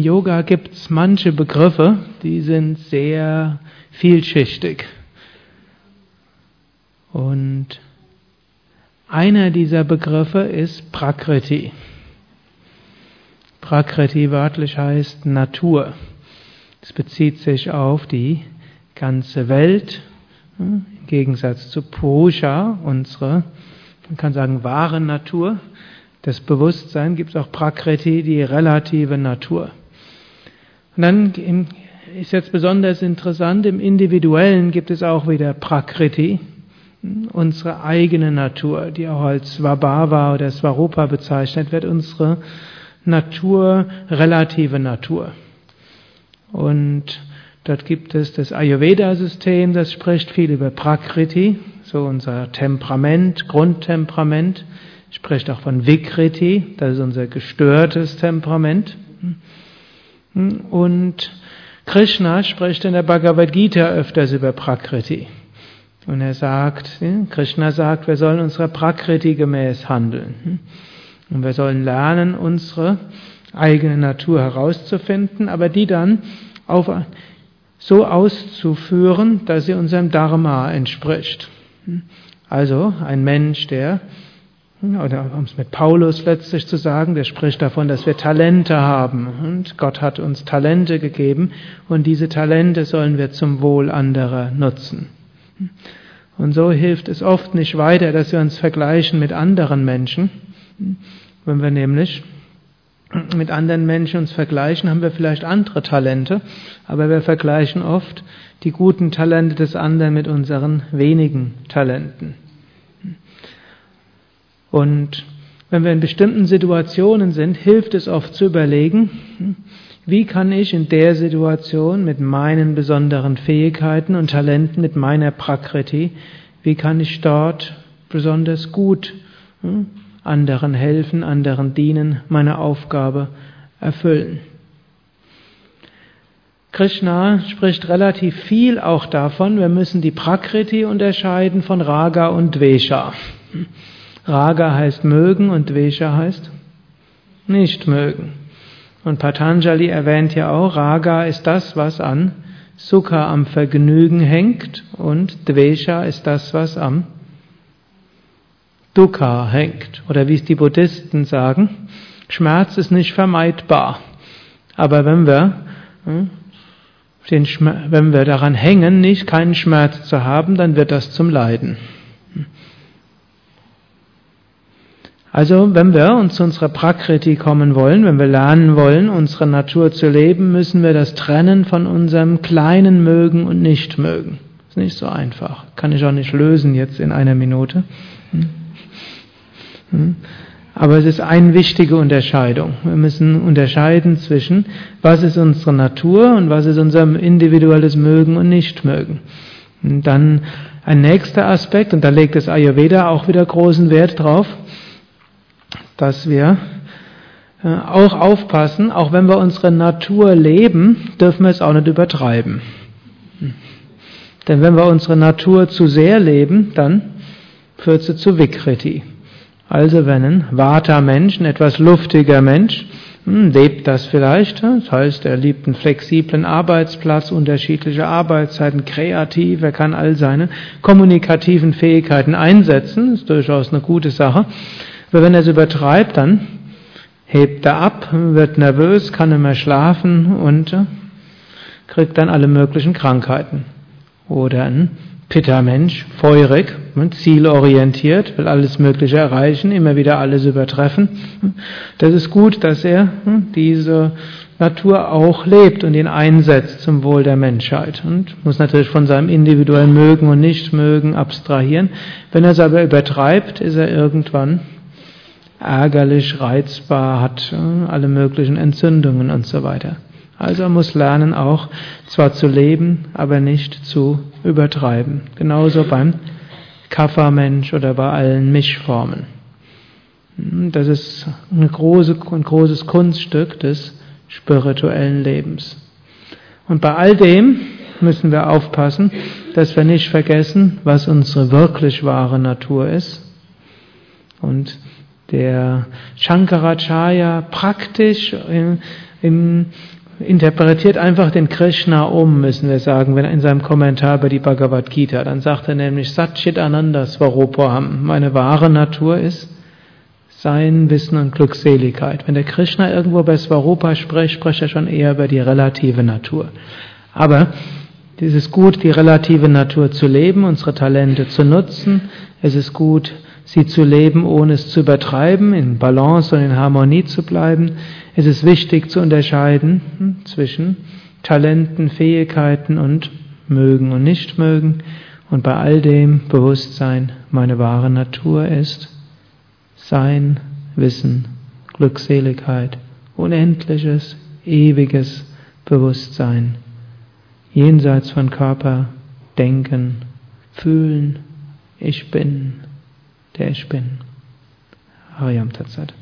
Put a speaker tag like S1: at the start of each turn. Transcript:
S1: im Yoga gibt es manche Begriffe, die sind sehr vielschichtig. Und einer dieser Begriffe ist Prakriti. Prakriti wörtlich heißt Natur. Es bezieht sich auf die ganze Welt, im Gegensatz zu Purusha, unsere, man kann sagen, wahre Natur. Das Bewusstsein gibt es auch Prakriti, die relative Natur. Und dann ist jetzt besonders interessant, im Individuellen gibt es auch wieder Prakriti, unsere eigene Natur, die auch als Svabhava oder Svarupa bezeichnet wird, unsere Natur, relative Natur. Und dort gibt es das Ayurveda-System, das spricht viel über Prakriti, so unser Temperament, Grundtemperament, spricht auch von Vikriti, das ist unser gestörtes Temperament. Und Krishna spricht in der Bhagavad Gita öfters über Prakriti. Und er sagt, Krishna sagt, wir sollen unserer Prakriti gemäß handeln. Und wir sollen lernen, unsere eigene Natur herauszufinden, aber die dann auf, so auszuführen, dass sie unserem Dharma entspricht. Also ein Mensch, der, oder um es mit Paulus letztlich zu sagen, der spricht davon, dass wir Talente haben. Und Gott hat uns Talente gegeben und diese Talente sollen wir zum Wohl anderer nutzen. Und so hilft es oft nicht weiter, dass wir uns vergleichen mit anderen Menschen. Wenn wir nämlich mit anderen Menschen uns vergleichen, haben wir vielleicht andere Talente, aber wir vergleichen oft die guten Talente des anderen mit unseren wenigen Talenten. Und wenn wir in bestimmten Situationen sind, hilft es oft zu überlegen, wie kann ich in der Situation mit meinen besonderen Fähigkeiten und Talenten, mit meiner Prakriti, wie kann ich dort besonders gut hm, anderen helfen, anderen dienen, meine Aufgabe erfüllen. Krishna spricht relativ viel auch davon, wir müssen die Prakriti unterscheiden von Raga und Dvesha. Raga heißt mögen und Dvesha heißt nicht mögen. Und Patanjali erwähnt ja auch, Raga ist das, was an Sukha am Vergnügen hängt und Dvesha ist das, was am Dukkha hängt. Oder wie es die Buddhisten sagen, Schmerz ist nicht vermeidbar. Aber wenn wir, hm, wenn wir daran hängen, nicht keinen Schmerz zu haben, dann wird das zum Leiden. Also, wenn wir uns zu unserer Prakriti kommen wollen, wenn wir lernen wollen, unsere Natur zu leben, müssen wir das trennen von unserem kleinen Mögen und Nichtmögen. Ist nicht so einfach. Kann ich auch nicht lösen jetzt in einer Minute. Hm? Hm? Aber es ist eine wichtige Unterscheidung. Wir müssen unterscheiden zwischen, was ist unsere Natur und was ist unser individuelles Mögen und Nichtmögen. Und dann ein nächster Aspekt, und da legt das Ayurveda auch wieder großen Wert drauf, dass wir äh, auch aufpassen, auch wenn wir unsere Natur leben, dürfen wir es auch nicht übertreiben. Denn wenn wir unsere Natur zu sehr leben, dann führt sie zu Vikriti. Also wenn ein Vata-Mensch, ein etwas luftiger Mensch, hm, lebt das vielleicht. Das heißt, er liebt einen flexiblen Arbeitsplatz, unterschiedliche Arbeitszeiten, kreativ, er kann all seine kommunikativen Fähigkeiten einsetzen, ist durchaus eine gute Sache. Aber wenn er es übertreibt, dann hebt er ab, wird nervös, kann nicht mehr schlafen und äh, kriegt dann alle möglichen Krankheiten. Oder ein Pitta-Mensch, feurig, zielorientiert, will alles Mögliche erreichen, immer wieder alles übertreffen. Das ist gut, dass er hm, diese Natur auch lebt und ihn einsetzt zum Wohl der Menschheit und muss natürlich von seinem individuellen Mögen und Nichtmögen abstrahieren. Wenn er es aber übertreibt, ist er irgendwann ärgerlich, reizbar, hat äh, alle möglichen Entzündungen und so weiter. Also er muss lernen auch zwar zu leben, aber nicht zu übertreiben. Genauso beim Kapha-Mensch oder bei allen Mischformen. Das ist ein, große, ein großes Kunststück des spirituellen Lebens. Und bei all dem müssen wir aufpassen, dass wir nicht vergessen, was unsere wirklich wahre Natur ist. Und der Shankaracharya praktisch interpretiert einfach den Krishna um, müssen wir sagen, wenn in seinem Kommentar über die Bhagavad Gita, dann sagt er nämlich Satchit Ananda Svarupaham, meine wahre Natur ist sein Wissen und Glückseligkeit. Wenn der Krishna irgendwo bei Svarupa spricht, spricht er schon eher über die relative Natur. Aber es ist gut, die relative Natur zu leben, unsere Talente zu nutzen. Es ist gut, sie zu leben, ohne es zu übertreiben, in Balance und in Harmonie zu bleiben. Es ist wichtig zu unterscheiden hm, zwischen Talenten, Fähigkeiten und mögen und nicht mögen. Und bei all dem Bewusstsein, meine wahre Natur ist Sein, Wissen, Glückseligkeit, unendliches, ewiges Bewusstsein, jenseits von Körper, Denken, Fühlen, ich bin der ich bin. Hariam Tatsat.